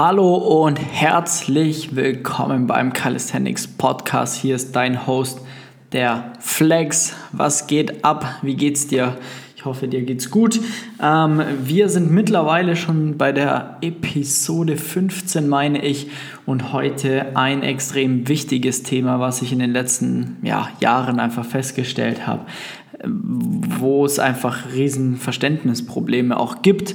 Hallo und herzlich willkommen beim Calisthenics Podcast. Hier ist dein Host, der Flex. Was geht ab? Wie geht's dir? Ich hoffe, dir geht's gut. Ähm, wir sind mittlerweile schon bei der Episode 15, meine ich, und heute ein extrem wichtiges Thema, was ich in den letzten ja, Jahren einfach festgestellt habe wo es einfach riesen Verständnisprobleme auch gibt.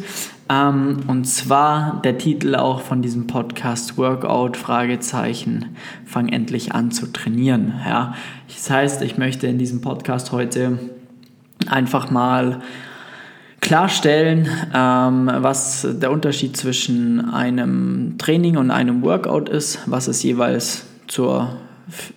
Ähm, und zwar der Titel auch von diesem Podcast Workout Fragezeichen fang endlich an zu trainieren. Ja, das heißt, ich möchte in diesem Podcast heute einfach mal klarstellen, ähm, was der Unterschied zwischen einem Training und einem Workout ist, was es jeweils zur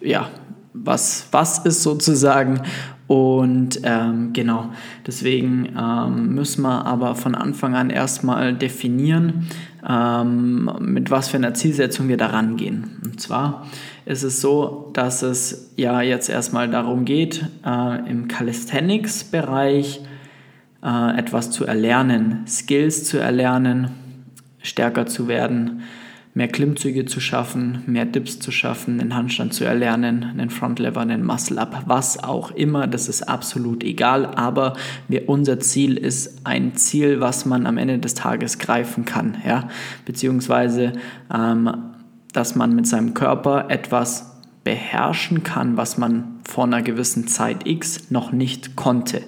ja, was was ist sozusagen und ähm, genau, deswegen ähm, müssen wir aber von Anfang an erstmal definieren, ähm, mit was für einer Zielsetzung wir da rangehen. Und zwar ist es so, dass es ja jetzt erstmal darum geht, äh, im Calisthenics-Bereich äh, etwas zu erlernen, Skills zu erlernen, stärker zu werden mehr Klimmzüge zu schaffen, mehr Dips zu schaffen, einen Handstand zu erlernen, einen Frontlever, einen Muscle-Up, was auch immer, das ist absolut egal, aber wir, unser Ziel ist ein Ziel, was man am Ende des Tages greifen kann, ja, beziehungsweise, ähm, dass man mit seinem Körper etwas beherrschen kann, was man vor einer gewissen Zeit X noch nicht konnte.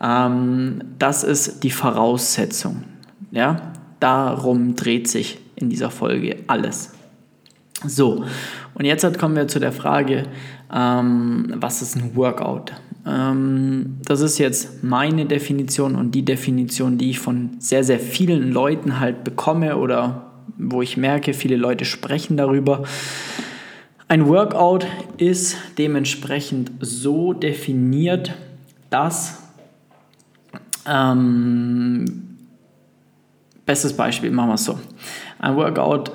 Ähm, das ist die Voraussetzung, ja, darum dreht sich in dieser Folge alles. So, und jetzt kommen wir zu der Frage, ähm, was ist ein Workout? Ähm, das ist jetzt meine Definition und die Definition, die ich von sehr, sehr vielen Leuten halt bekomme oder wo ich merke, viele Leute sprechen darüber. Ein Workout ist dementsprechend so definiert, dass ähm, bestes Beispiel, machen wir es so. Ein Workout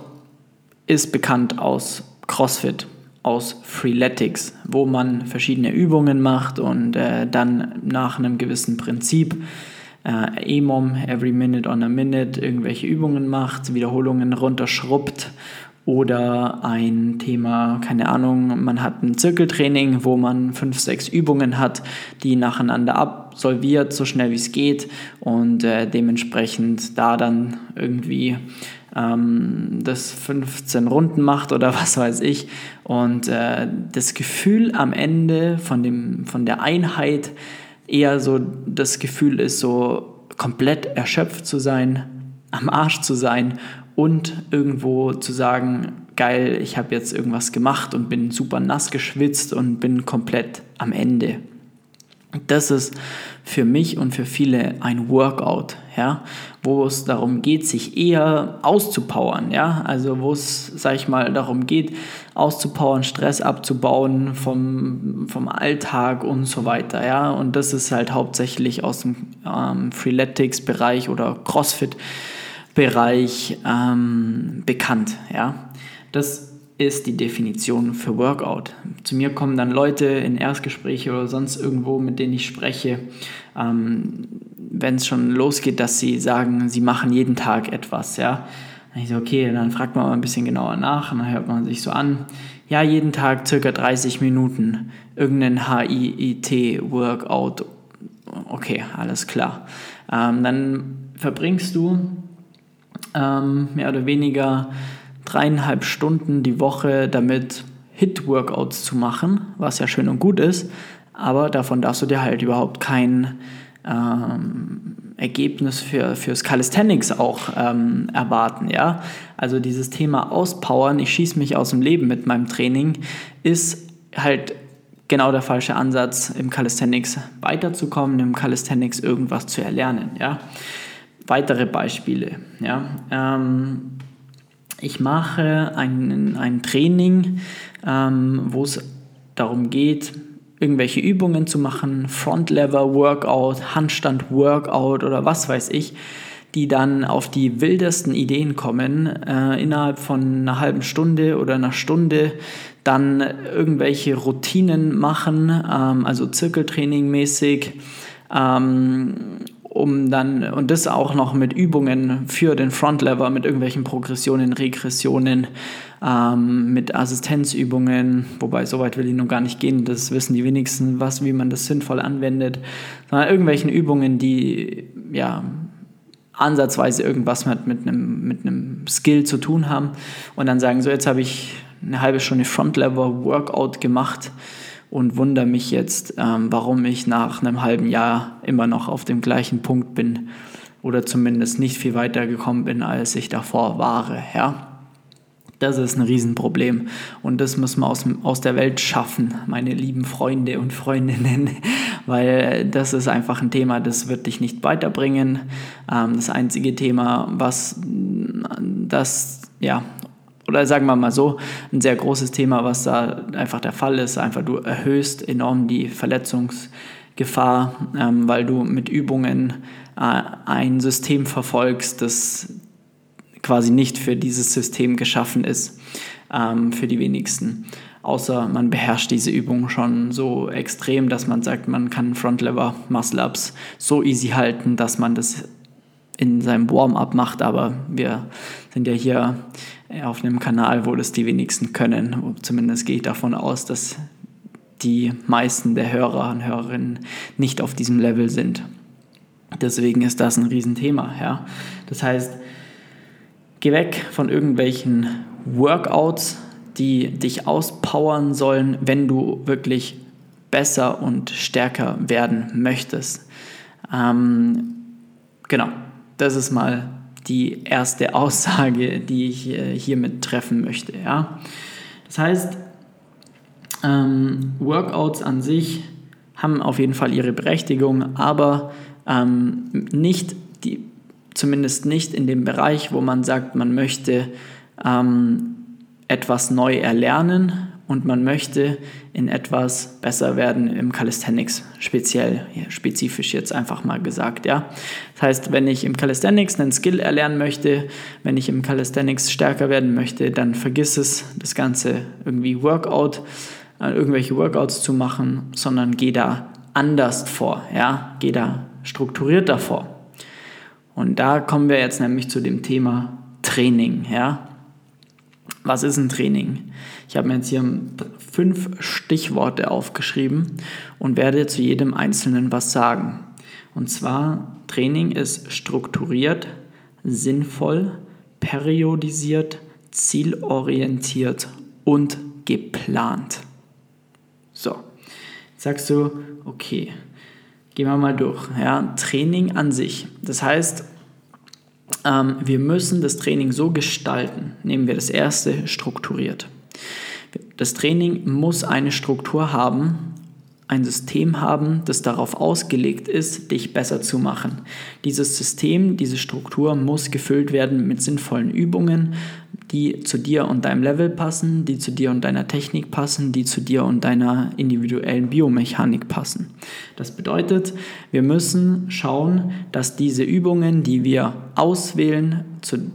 ist bekannt aus CrossFit, aus Freeletics, wo man verschiedene Übungen macht und äh, dann nach einem gewissen Prinzip äh, EMOM, Every Minute on a Minute, irgendwelche Übungen macht, Wiederholungen runterschrubbt oder ein Thema, keine Ahnung, man hat ein Zirkeltraining, wo man fünf, sechs Übungen hat, die nacheinander absolviert, so schnell wie es geht und äh, dementsprechend da dann irgendwie ähm, das 15 Runden macht oder was weiß ich und äh, das Gefühl am Ende von, dem, von der Einheit eher so das Gefühl ist, so komplett erschöpft zu sein, am Arsch zu sein und irgendwo zu sagen, geil, ich habe jetzt irgendwas gemacht und bin super nass geschwitzt und bin komplett am Ende. Das ist für mich und für viele ein Workout, ja, wo es darum geht, sich eher auszupowern, ja, also wo es, sag ich mal, darum geht, auszupowern, Stress abzubauen vom, vom Alltag und so weiter, ja, und das ist halt hauptsächlich aus dem ähm, Freeletics-Bereich oder CrossFit Bereich ähm, bekannt. Ja? Das ist die Definition für Workout. Zu mir kommen dann Leute in Erstgespräche oder sonst irgendwo, mit denen ich spreche, ähm, wenn es schon losgeht, dass sie sagen, sie machen jeden Tag etwas. Ja? Dann ich so, okay, dann fragt man mal ein bisschen genauer nach und dann hört man sich so an. Ja, jeden Tag circa 30 Minuten irgendein HIIT-Workout. Okay, alles klar. Ähm, dann verbringst du ähm, mehr oder weniger dreieinhalb Stunden die Woche damit Hit-Workouts zu machen, was ja schön und gut ist, aber davon darfst du dir halt überhaupt kein ähm, Ergebnis für, fürs Calisthenics auch ähm, erwarten, ja. Also dieses Thema Auspowern, ich schieße mich aus dem Leben mit meinem Training, ist halt genau der falsche Ansatz, im Calisthenics weiterzukommen, im Calisthenics irgendwas zu erlernen, ja weitere Beispiele. Ja? Ähm, ich mache ein, ein Training, ähm, wo es darum geht, irgendwelche Übungen zu machen, Front-Lever-Workout, Handstand-Workout oder was weiß ich, die dann auf die wildesten Ideen kommen, äh, innerhalb von einer halben Stunde oder einer Stunde dann irgendwelche Routinen machen, ähm, also Zirkeltraining mäßig, ähm, um dann, und das auch noch mit Übungen für den Frontlever, mit irgendwelchen Progressionen, Regressionen, ähm, mit Assistenzübungen, wobei so weit will ich noch gar nicht gehen, das wissen die wenigsten, was, wie man das sinnvoll anwendet, sondern irgendwelchen Übungen, die ja ansatzweise irgendwas mit, mit, einem, mit einem Skill zu tun haben und dann sagen, so jetzt habe ich eine halbe Stunde Frontlever Workout gemacht und wundere mich jetzt, ähm, warum ich nach einem halben Jahr immer noch auf dem gleichen Punkt bin oder zumindest nicht viel weiter gekommen bin, als ich davor war. Ja? Das ist ein Riesenproblem und das muss man aus, aus der Welt schaffen, meine lieben Freunde und Freundinnen, weil das ist einfach ein Thema, das wird dich nicht weiterbringen. Ähm, das einzige Thema, was das ja, oder sagen wir mal so, ein sehr großes Thema, was da einfach der Fall ist. Einfach du erhöhst enorm die Verletzungsgefahr, ähm, weil du mit Übungen äh, ein System verfolgst, das quasi nicht für dieses System geschaffen ist, ähm, für die wenigsten. Außer man beherrscht diese Übung schon so extrem, dass man sagt, man kann Frontlever Muscle-Ups so easy halten, dass man das in seinem Warm-up macht. Aber wir sind ja hier auf einem Kanal, wo das die wenigsten können. Zumindest gehe ich davon aus, dass die meisten der Hörer und Hörerinnen nicht auf diesem Level sind. Deswegen ist das ein Riesenthema. Ja? Das heißt, geh weg von irgendwelchen Workouts, die dich auspowern sollen, wenn du wirklich besser und stärker werden möchtest. Ähm, genau, das ist mal die erste Aussage, die ich äh, hiermit treffen möchte. Ja? Das heißt, ähm, Workouts an sich haben auf jeden Fall ihre Berechtigung, aber ähm, nicht die, zumindest nicht in dem Bereich, wo man sagt, man möchte ähm, etwas neu erlernen, und man möchte in etwas besser werden im Calisthenics, speziell, spezifisch jetzt einfach mal gesagt, ja. Das heißt, wenn ich im Calisthenics einen Skill erlernen möchte, wenn ich im Calisthenics stärker werden möchte, dann vergiss es, das Ganze irgendwie Workout, äh, irgendwelche Workouts zu machen, sondern geh da anders vor, ja, geh da strukturierter vor. Und da kommen wir jetzt nämlich zu dem Thema Training, ja. Was ist ein Training? Ich habe mir jetzt hier fünf Stichworte aufgeschrieben und werde zu jedem einzelnen was sagen. Und zwar, Training ist strukturiert, sinnvoll, periodisiert, zielorientiert und geplant. So, jetzt sagst du, okay, gehen wir mal durch. Ja, Training an sich. Das heißt, ähm, wir müssen das Training so gestalten. Nehmen wir das erste, strukturiert. Das Training muss eine Struktur haben, ein System haben, das darauf ausgelegt ist, dich besser zu machen. Dieses System, diese Struktur muss gefüllt werden mit sinnvollen Übungen, die zu dir und deinem Level passen, die zu dir und deiner Technik passen, die zu dir und deiner individuellen Biomechanik passen. Das bedeutet, wir müssen schauen, dass diese Übungen, die wir auswählen, zu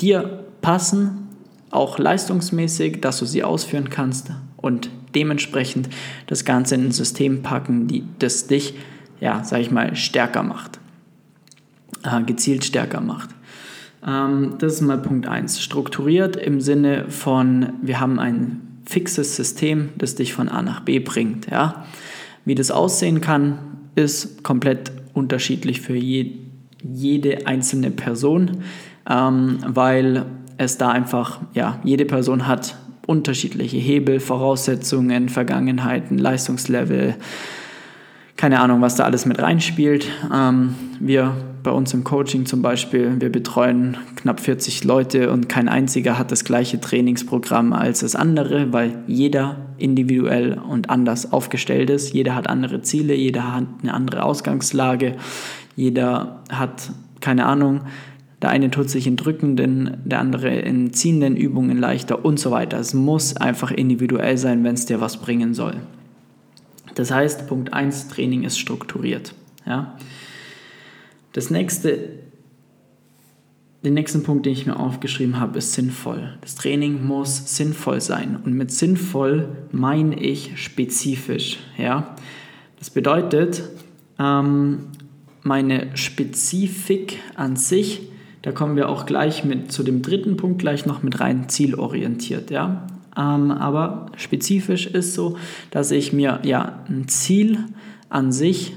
dir passen, auch leistungsmäßig, dass du sie ausführen kannst und dementsprechend das Ganze in ein System packen, die, das dich, ja, sag ich mal, stärker macht, äh, gezielt stärker macht. Ähm, das ist mal Punkt 1. Strukturiert im Sinne von, wir haben ein fixes System, das dich von A nach B bringt. Ja? Wie das aussehen kann, ist komplett unterschiedlich für je, jede einzelne Person, ähm, weil es da einfach, ja, jede Person hat unterschiedliche Hebel, Voraussetzungen, Vergangenheiten, Leistungslevel, keine Ahnung, was da alles mit reinspielt. Ähm, wir bei uns im Coaching zum Beispiel, wir betreuen knapp 40 Leute und kein einziger hat das gleiche Trainingsprogramm als das andere, weil jeder individuell und anders aufgestellt ist. Jeder hat andere Ziele, jeder hat eine andere Ausgangslage, jeder hat, keine Ahnung, der eine tut sich in drückenden, der andere in ziehenden Übungen leichter und so weiter. Es muss einfach individuell sein, wenn es dir was bringen soll. Das heißt, Punkt 1, Training ist strukturiert. Ja? Das nächste, den nächsten Punkt, den ich mir aufgeschrieben habe, ist sinnvoll. Das Training muss sinnvoll sein. Und mit sinnvoll meine ich spezifisch. Ja? Das bedeutet, ähm, meine Spezifik an sich, da kommen wir auch gleich mit zu dem dritten Punkt gleich noch mit rein, zielorientiert, ja. Ähm, aber spezifisch ist so, dass ich mir ja ein Ziel an sich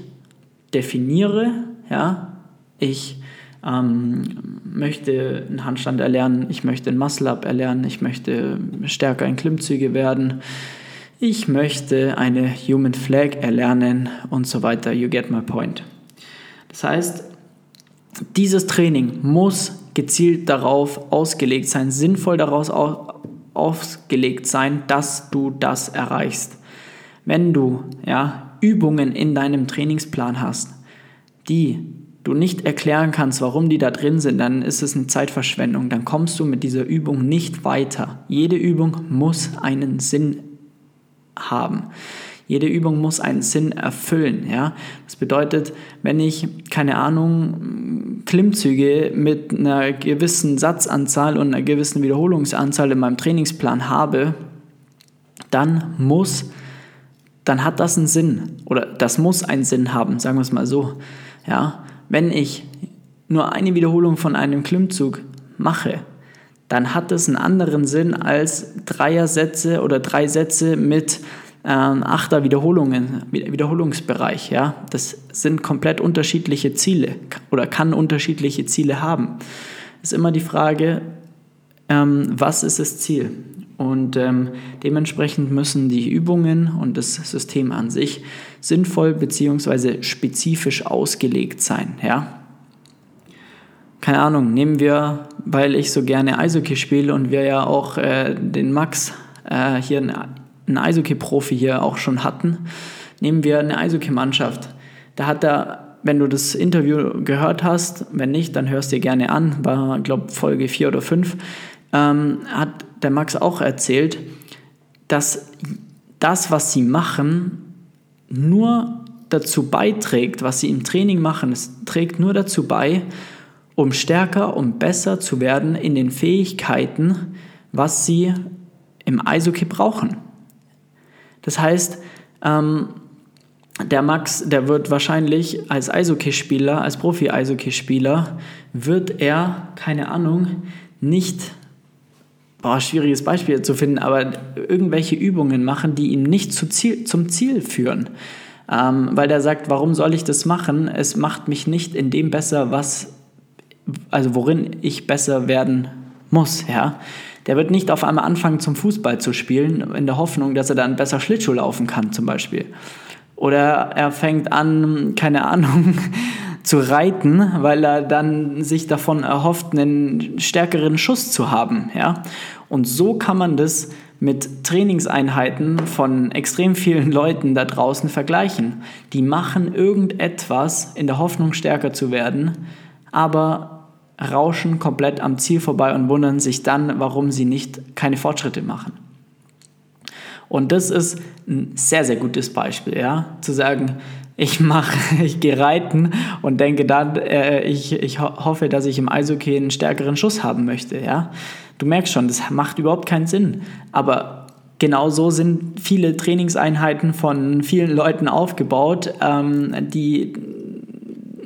definiere, ja. Ich ähm, möchte einen Handstand erlernen, ich möchte einen Muscle-Up erlernen, ich möchte stärker in Klimmzüge werden, ich möchte eine Human Flag erlernen und so weiter. You get my point. Das heißt, dieses Training muss gezielt darauf ausgelegt sein, sinnvoll daraus ausgelegt sein, dass du das erreichst. Wenn du ja, Übungen in deinem Trainingsplan hast, die du nicht erklären kannst, warum die da drin sind, dann ist es eine Zeitverschwendung. Dann kommst du mit dieser Übung nicht weiter. Jede Übung muss einen Sinn haben. Jede Übung muss einen Sinn erfüllen. Ja? Das bedeutet, wenn ich, keine Ahnung, Klimmzüge mit einer gewissen Satzanzahl und einer gewissen Wiederholungsanzahl in meinem Trainingsplan habe, dann muss, dann hat das einen Sinn. Oder das muss einen Sinn haben, sagen wir es mal so. Ja? Wenn ich nur eine Wiederholung von einem Klimmzug mache, dann hat es einen anderen Sinn als Dreier-Sätze oder drei Sätze mit ähm, Achter Wiederholungen, Wiederholungsbereich. Ja? Das sind komplett unterschiedliche Ziele oder kann unterschiedliche Ziele haben. Ist immer die Frage, ähm, was ist das Ziel? Und ähm, dementsprechend müssen die Übungen und das System an sich sinnvoll bzw. spezifisch ausgelegt sein. Ja? Keine Ahnung, nehmen wir, weil ich so gerne Eishockey spiele und wir ja auch äh, den Max äh, hier einen Eishockey-Profi hier auch schon hatten, nehmen wir eine Eishockey-Mannschaft. Da hat er, wenn du das Interview gehört hast, wenn nicht, dann hörst dir gerne an, war, glaube Folge 4 oder 5, ähm, hat der Max auch erzählt, dass das, was sie machen, nur dazu beiträgt, was sie im Training machen, es trägt nur dazu bei, um stärker und besser zu werden in den Fähigkeiten, was sie im Eishockey brauchen. Das heißt, ähm, der Max, der wird wahrscheinlich als Eishockeyspieler, als Profi-Eishockeyspieler, wird er, keine Ahnung, nicht, boah, schwieriges Beispiel zu finden, aber irgendwelche Übungen machen, die ihn nicht zu Ziel, zum Ziel führen. Ähm, weil der sagt, warum soll ich das machen? Es macht mich nicht in dem besser, was, also worin ich besser werden muss, ja der wird nicht auf einmal anfangen, zum Fußball zu spielen, in der Hoffnung, dass er dann besser Schlittschuh laufen kann, zum Beispiel. Oder er fängt an, keine Ahnung, zu reiten, weil er dann sich davon erhofft, einen stärkeren Schuss zu haben. Ja? Und so kann man das mit Trainingseinheiten von extrem vielen Leuten da draußen vergleichen. Die machen irgendetwas in der Hoffnung, stärker zu werden, aber rauschen komplett am Ziel vorbei und wundern sich dann, warum sie nicht keine Fortschritte machen. Und das ist ein sehr, sehr gutes Beispiel, ja, zu sagen, ich mache, ich gehe reiten und denke dann, äh, ich, ich ho hoffe, dass ich im Eishockey einen stärkeren Schuss haben möchte, ja. Du merkst schon, das macht überhaupt keinen Sinn. Aber genau so sind viele Trainingseinheiten von vielen Leuten aufgebaut, ähm, die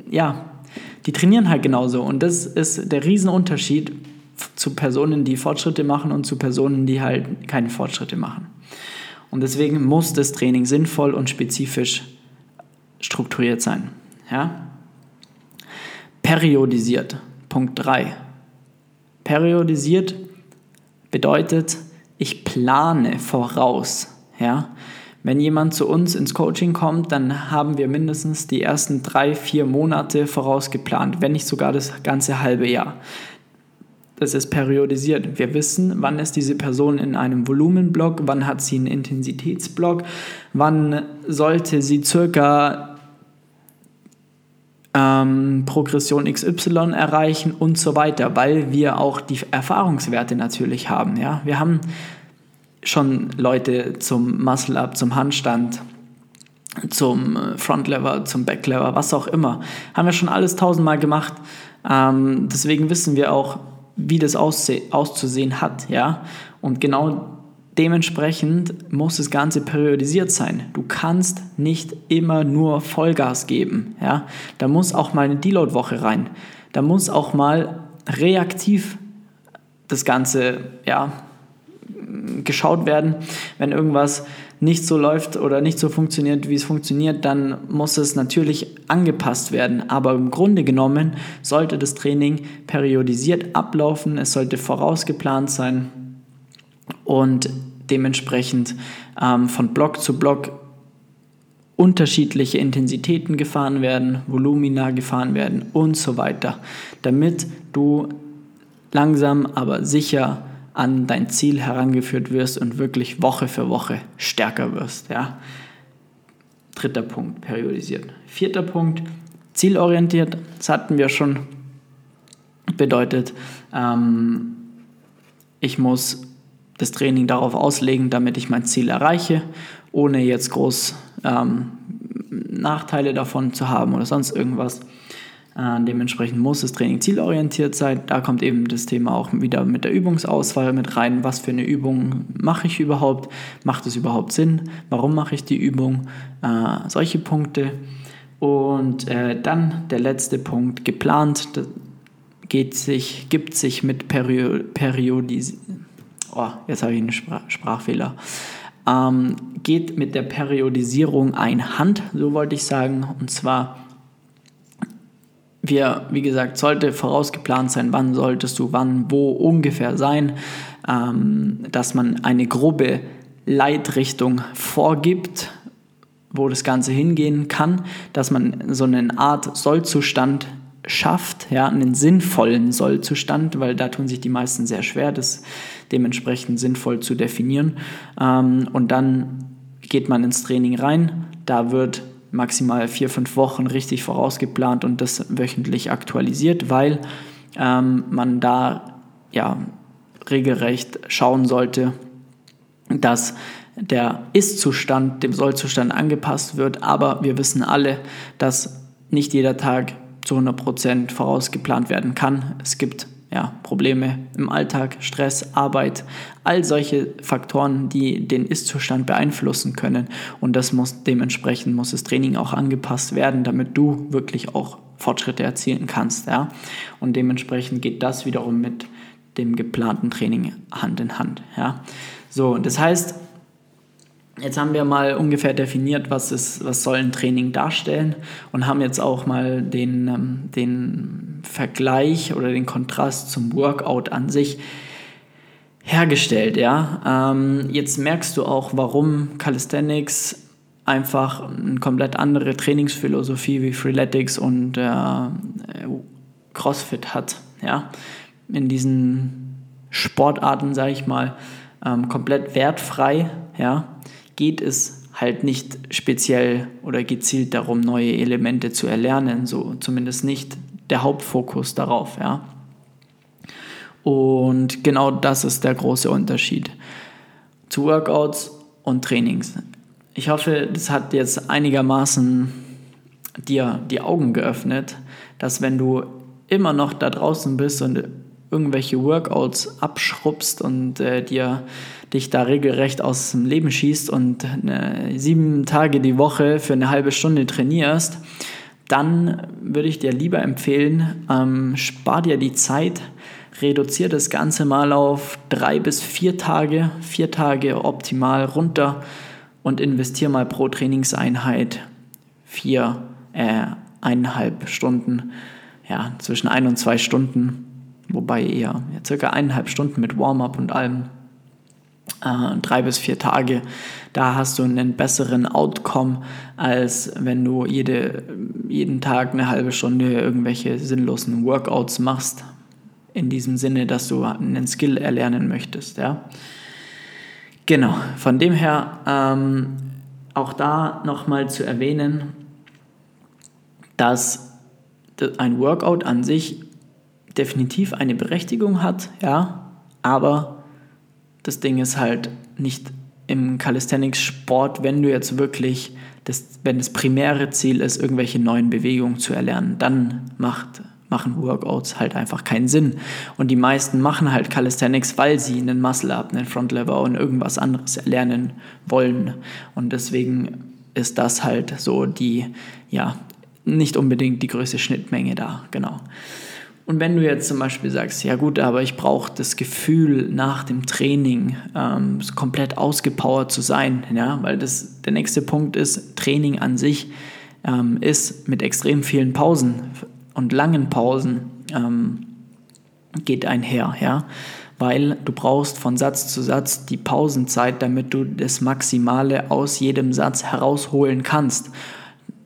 ja die trainieren halt genauso. Und das ist der Riesenunterschied zu Personen, die Fortschritte machen und zu Personen, die halt keine Fortschritte machen. Und deswegen muss das Training sinnvoll und spezifisch strukturiert sein. Ja? Periodisiert. Punkt 3. Periodisiert bedeutet, ich plane voraus. Ja? Wenn jemand zu uns ins Coaching kommt, dann haben wir mindestens die ersten drei, vier Monate vorausgeplant, wenn nicht sogar das ganze halbe Jahr. Das ist periodisiert. Wir wissen, wann ist diese Person in einem Volumenblock, wann hat sie einen Intensitätsblock, wann sollte sie circa ähm, Progression XY erreichen und so weiter, weil wir auch die Erfahrungswerte natürlich haben. Ja? Wir haben schon Leute zum Muscle-Up, zum Handstand, zum äh, Front-Lever, zum Back-Lever, was auch immer. Haben wir schon alles tausendmal gemacht. Ähm, deswegen wissen wir auch, wie das auszusehen hat. Ja? Und genau dementsprechend muss das Ganze periodisiert sein. Du kannst nicht immer nur Vollgas geben. Ja? Da muss auch mal eine Deload-Woche rein. Da muss auch mal reaktiv das Ganze ja, geschaut werden. Wenn irgendwas nicht so läuft oder nicht so funktioniert, wie es funktioniert, dann muss es natürlich angepasst werden. Aber im Grunde genommen sollte das Training periodisiert ablaufen, es sollte vorausgeplant sein und dementsprechend ähm, von Block zu Block unterschiedliche Intensitäten gefahren werden, Volumina gefahren werden und so weiter, damit du langsam aber sicher an dein Ziel herangeführt wirst und wirklich Woche für Woche stärker wirst. Ja? Dritter Punkt, periodisiert. Vierter Punkt, zielorientiert. Das hatten wir schon. Bedeutet, ähm, ich muss das Training darauf auslegen, damit ich mein Ziel erreiche, ohne jetzt groß ähm, Nachteile davon zu haben oder sonst irgendwas. Äh, dementsprechend muss das Training zielorientiert sein. Da kommt eben das Thema auch wieder mit der Übungsauswahl mit rein. Was für eine Übung mache ich überhaupt? Macht es überhaupt Sinn? Warum mache ich die Übung? Äh, solche Punkte. Und äh, dann der letzte Punkt, geplant, geht sich, gibt sich mit Perio Periodis oh, jetzt habe ich einen Sprach Sprachfehler, ähm, geht mit der Periodisierung ein Hand, so wollte ich sagen, und zwar wir, wie gesagt, sollte vorausgeplant sein, wann solltest du wann, wo ungefähr sein, ähm, dass man eine grobe Leitrichtung vorgibt, wo das Ganze hingehen kann, dass man so eine Art Sollzustand schafft, ja, einen sinnvollen Sollzustand, weil da tun sich die meisten sehr schwer, das dementsprechend sinnvoll zu definieren. Ähm, und dann geht man ins Training rein, da wird maximal vier, fünf Wochen richtig vorausgeplant und das wöchentlich aktualisiert, weil ähm, man da ja regelrecht schauen sollte, dass der Ist-Zustand dem Soll-Zustand angepasst wird. Aber wir wissen alle, dass nicht jeder Tag zu 100% vorausgeplant werden kann. Es gibt ja, Probleme im Alltag, Stress, Arbeit, all solche Faktoren, die den Ist-Zustand beeinflussen können. Und das muss dementsprechend muss das Training auch angepasst werden, damit du wirklich auch Fortschritte erzielen kannst. Ja? Und dementsprechend geht das wiederum mit dem geplanten Training Hand in Hand. Ja? So, das heißt, Jetzt haben wir mal ungefähr definiert, was, ist, was soll ein Training darstellen und haben jetzt auch mal den, ähm, den Vergleich oder den Kontrast zum Workout an sich hergestellt. Ja? Ähm, jetzt merkst du auch, warum Calisthenics einfach eine komplett andere Trainingsphilosophie wie Freeletics und äh, CrossFit hat. Ja? In diesen Sportarten, sage ich mal, ähm, komplett wertfrei. Ja? Geht es halt nicht speziell oder gezielt darum, neue Elemente zu erlernen, so zumindest nicht der Hauptfokus darauf, ja. Und genau das ist der große Unterschied zu Workouts und Trainings. Ich hoffe, das hat jetzt einigermaßen dir die Augen geöffnet, dass wenn du immer noch da draußen bist und irgendwelche Workouts abschrubbst und äh, dir dich da regelrecht aus dem Leben schießt und eine, sieben Tage die Woche für eine halbe Stunde trainierst, dann würde ich dir lieber empfehlen, ähm, spar dir die Zeit, reduziere das Ganze mal auf drei bis vier Tage, vier Tage optimal runter und investiere mal pro Trainingseinheit vier, äh, eineinhalb Stunden, ja, zwischen ein und zwei Stunden wobei eher ja, circa eineinhalb Stunden mit Warm-up und allem, äh, drei bis vier Tage. Da hast du einen besseren Outcome, als wenn du jede, jeden Tag eine halbe Stunde irgendwelche sinnlosen Workouts machst. In diesem Sinne, dass du einen Skill erlernen möchtest. Ja? Genau, von dem her ähm, auch da nochmal zu erwähnen, dass ein Workout an sich definitiv eine Berechtigung hat, ja, aber das Ding ist halt nicht im Calisthenics-Sport, wenn du jetzt wirklich, das, wenn das primäre Ziel ist, irgendwelche neuen Bewegungen zu erlernen, dann macht, machen Workouts halt einfach keinen Sinn. Und die meisten machen halt Calisthenics, weil sie einen Muscle-Up, einen Front-Lever und irgendwas anderes lernen wollen. Und deswegen ist das halt so die, ja, nicht unbedingt die größte Schnittmenge da, genau. Und wenn du jetzt zum Beispiel sagst, ja gut, aber ich brauche das Gefühl nach dem Training ähm, komplett ausgepowert zu sein, ja, weil das der nächste Punkt ist, Training an sich ähm, ist mit extrem vielen Pausen und langen Pausen ähm, geht einher, ja, weil du brauchst von Satz zu Satz die Pausenzeit, damit du das Maximale aus jedem Satz herausholen kannst,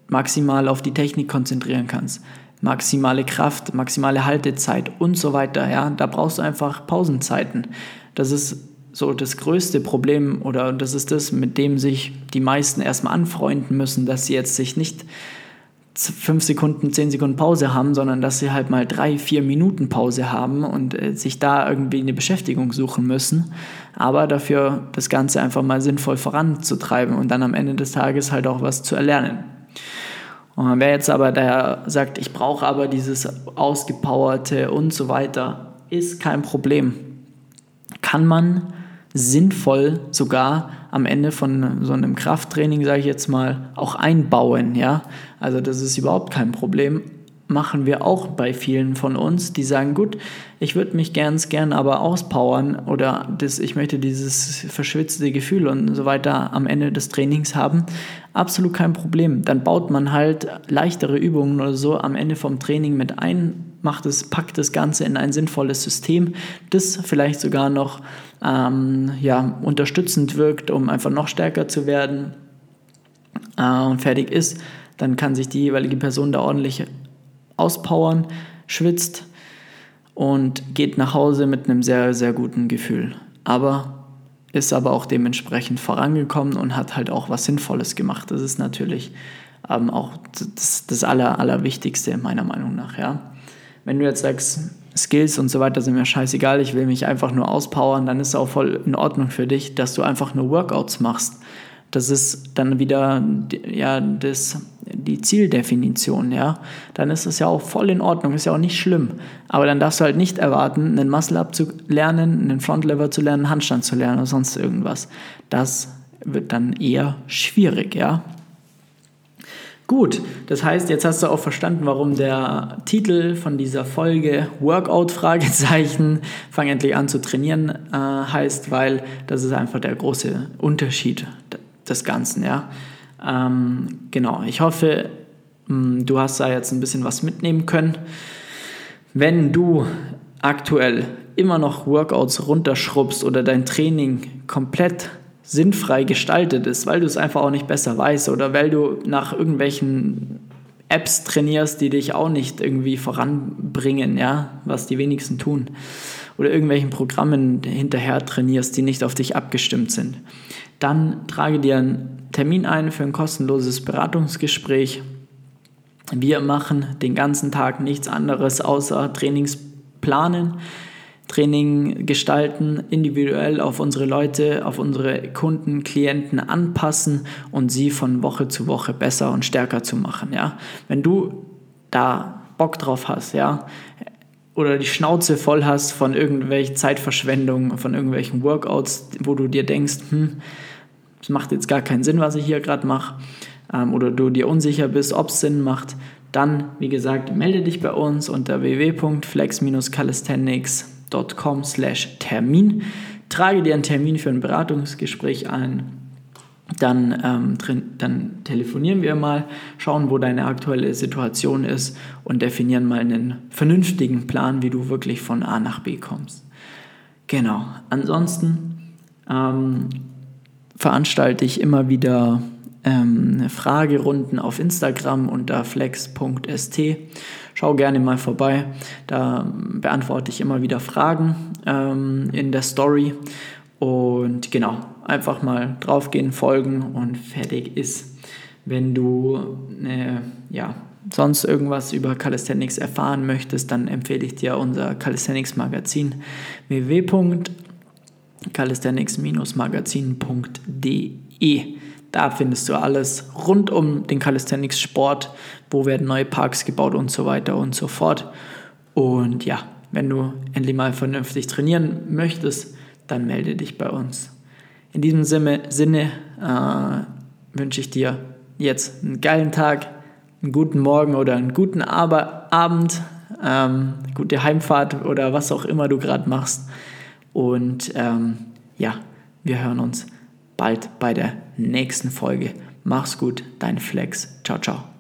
maximal auf die Technik konzentrieren kannst maximale Kraft, maximale Haltezeit und so weiter. Ja, da brauchst du einfach Pausenzeiten. Das ist so das größte Problem oder das ist das, mit dem sich die meisten erstmal anfreunden müssen, dass sie jetzt sich nicht fünf Sekunden, zehn Sekunden Pause haben, sondern dass sie halt mal drei, vier Minuten Pause haben und äh, sich da irgendwie eine Beschäftigung suchen müssen. Aber dafür das Ganze einfach mal sinnvoll voranzutreiben und dann am Ende des Tages halt auch was zu erlernen. Und wer jetzt aber der sagt, ich brauche aber dieses ausgepowerte und so weiter, ist kein Problem. Kann man sinnvoll sogar am Ende von so einem Krafttraining, sage ich jetzt mal, auch einbauen. Ja? Also das ist überhaupt kein Problem machen wir auch bei vielen von uns, die sagen, gut, ich würde mich ganz gern aber auspowern oder das, ich möchte dieses verschwitzte Gefühl und so weiter am Ende des Trainings haben. Absolut kein Problem. Dann baut man halt leichtere Übungen oder so am Ende vom Training mit ein, macht es, packt das Ganze in ein sinnvolles System, das vielleicht sogar noch ähm, ja, unterstützend wirkt, um einfach noch stärker zu werden äh, und fertig ist. Dann kann sich die jeweilige Person da ordentlich auspowern, schwitzt und geht nach Hause mit einem sehr, sehr guten Gefühl. Aber ist aber auch dementsprechend vorangekommen und hat halt auch was Sinnvolles gemacht. Das ist natürlich ähm, auch das, das Aller, Allerwichtigste meiner Meinung nach. Ja? Wenn du jetzt sagst, Skills und so weiter sind mir scheißegal, ich will mich einfach nur auspowern, dann ist es auch voll in Ordnung für dich, dass du einfach nur Workouts machst. Das ist dann wieder ja, das die Zieldefinition, ja, dann ist es ja auch voll in Ordnung, ist ja auch nicht schlimm. Aber dann darfst du halt nicht erwarten, einen Muscle-Up zu lernen, einen Front-Lever zu lernen, Handstand zu lernen oder sonst irgendwas. Das wird dann eher schwierig, ja. Gut, das heißt, jetzt hast du auch verstanden, warum der Titel von dieser Folge Workout Fragezeichen, fang endlich an zu trainieren äh, heißt, weil das ist einfach der große Unterschied des Ganzen, ja. Ähm, genau, ich hoffe, hm, du hast da jetzt ein bisschen was mitnehmen können. Wenn du aktuell immer noch Workouts runterschrubbst oder dein Training komplett sinnfrei gestaltet ist, weil du es einfach auch nicht besser weißt oder weil du nach irgendwelchen Apps trainierst, die dich auch nicht irgendwie voranbringen, ja, was die wenigsten tun, oder irgendwelchen Programmen hinterher trainierst, die nicht auf dich abgestimmt sind, dann trage dir einen Termin ein für ein kostenloses Beratungsgespräch. Wir machen den ganzen Tag nichts anderes außer Trainings planen, Training gestalten, individuell auf unsere Leute, auf unsere Kunden, Klienten anpassen und sie von Woche zu Woche besser und stärker zu machen. Ja? Wenn du da Bock drauf hast, ja, oder die Schnauze voll hast von irgendwelchen Zeitverschwendungen, von irgendwelchen Workouts, wo du dir denkst, hm, es macht jetzt gar keinen Sinn, was ich hier gerade mache, ähm, oder du dir unsicher bist, ob es Sinn macht, dann, wie gesagt, melde dich bei uns unter www.flex-calisthenics.com Termin. Trage dir einen Termin für ein Beratungsgespräch ein. Dann, ähm, dann telefonieren wir mal, schauen, wo deine aktuelle Situation ist und definieren mal einen vernünftigen Plan, wie du wirklich von A nach B kommst. Genau. Ansonsten ähm, veranstalte ich immer wieder ähm, Fragerunden auf Instagram unter flex.st. Schau gerne mal vorbei. Da beantworte ich immer wieder Fragen ähm, in der Story. Und genau, einfach mal draufgehen, folgen und fertig ist. Wenn du äh, ja, sonst irgendwas über Calisthenics erfahren möchtest, dann empfehle ich dir unser Calisthenics Magazin www calisthenics-magazin.de. Da findest du alles rund um den Calisthenics Sport, wo werden neue Parks gebaut und so weiter und so fort. Und ja, wenn du endlich mal vernünftig trainieren möchtest, dann melde dich bei uns. In diesem Sinne, äh, wünsche ich dir jetzt einen geilen Tag, einen guten Morgen oder einen guten Ab Abend, ähm, gute Heimfahrt oder was auch immer du gerade machst. Und ähm, ja, wir hören uns bald bei der nächsten Folge. Mach's gut, dein Flex. Ciao, ciao.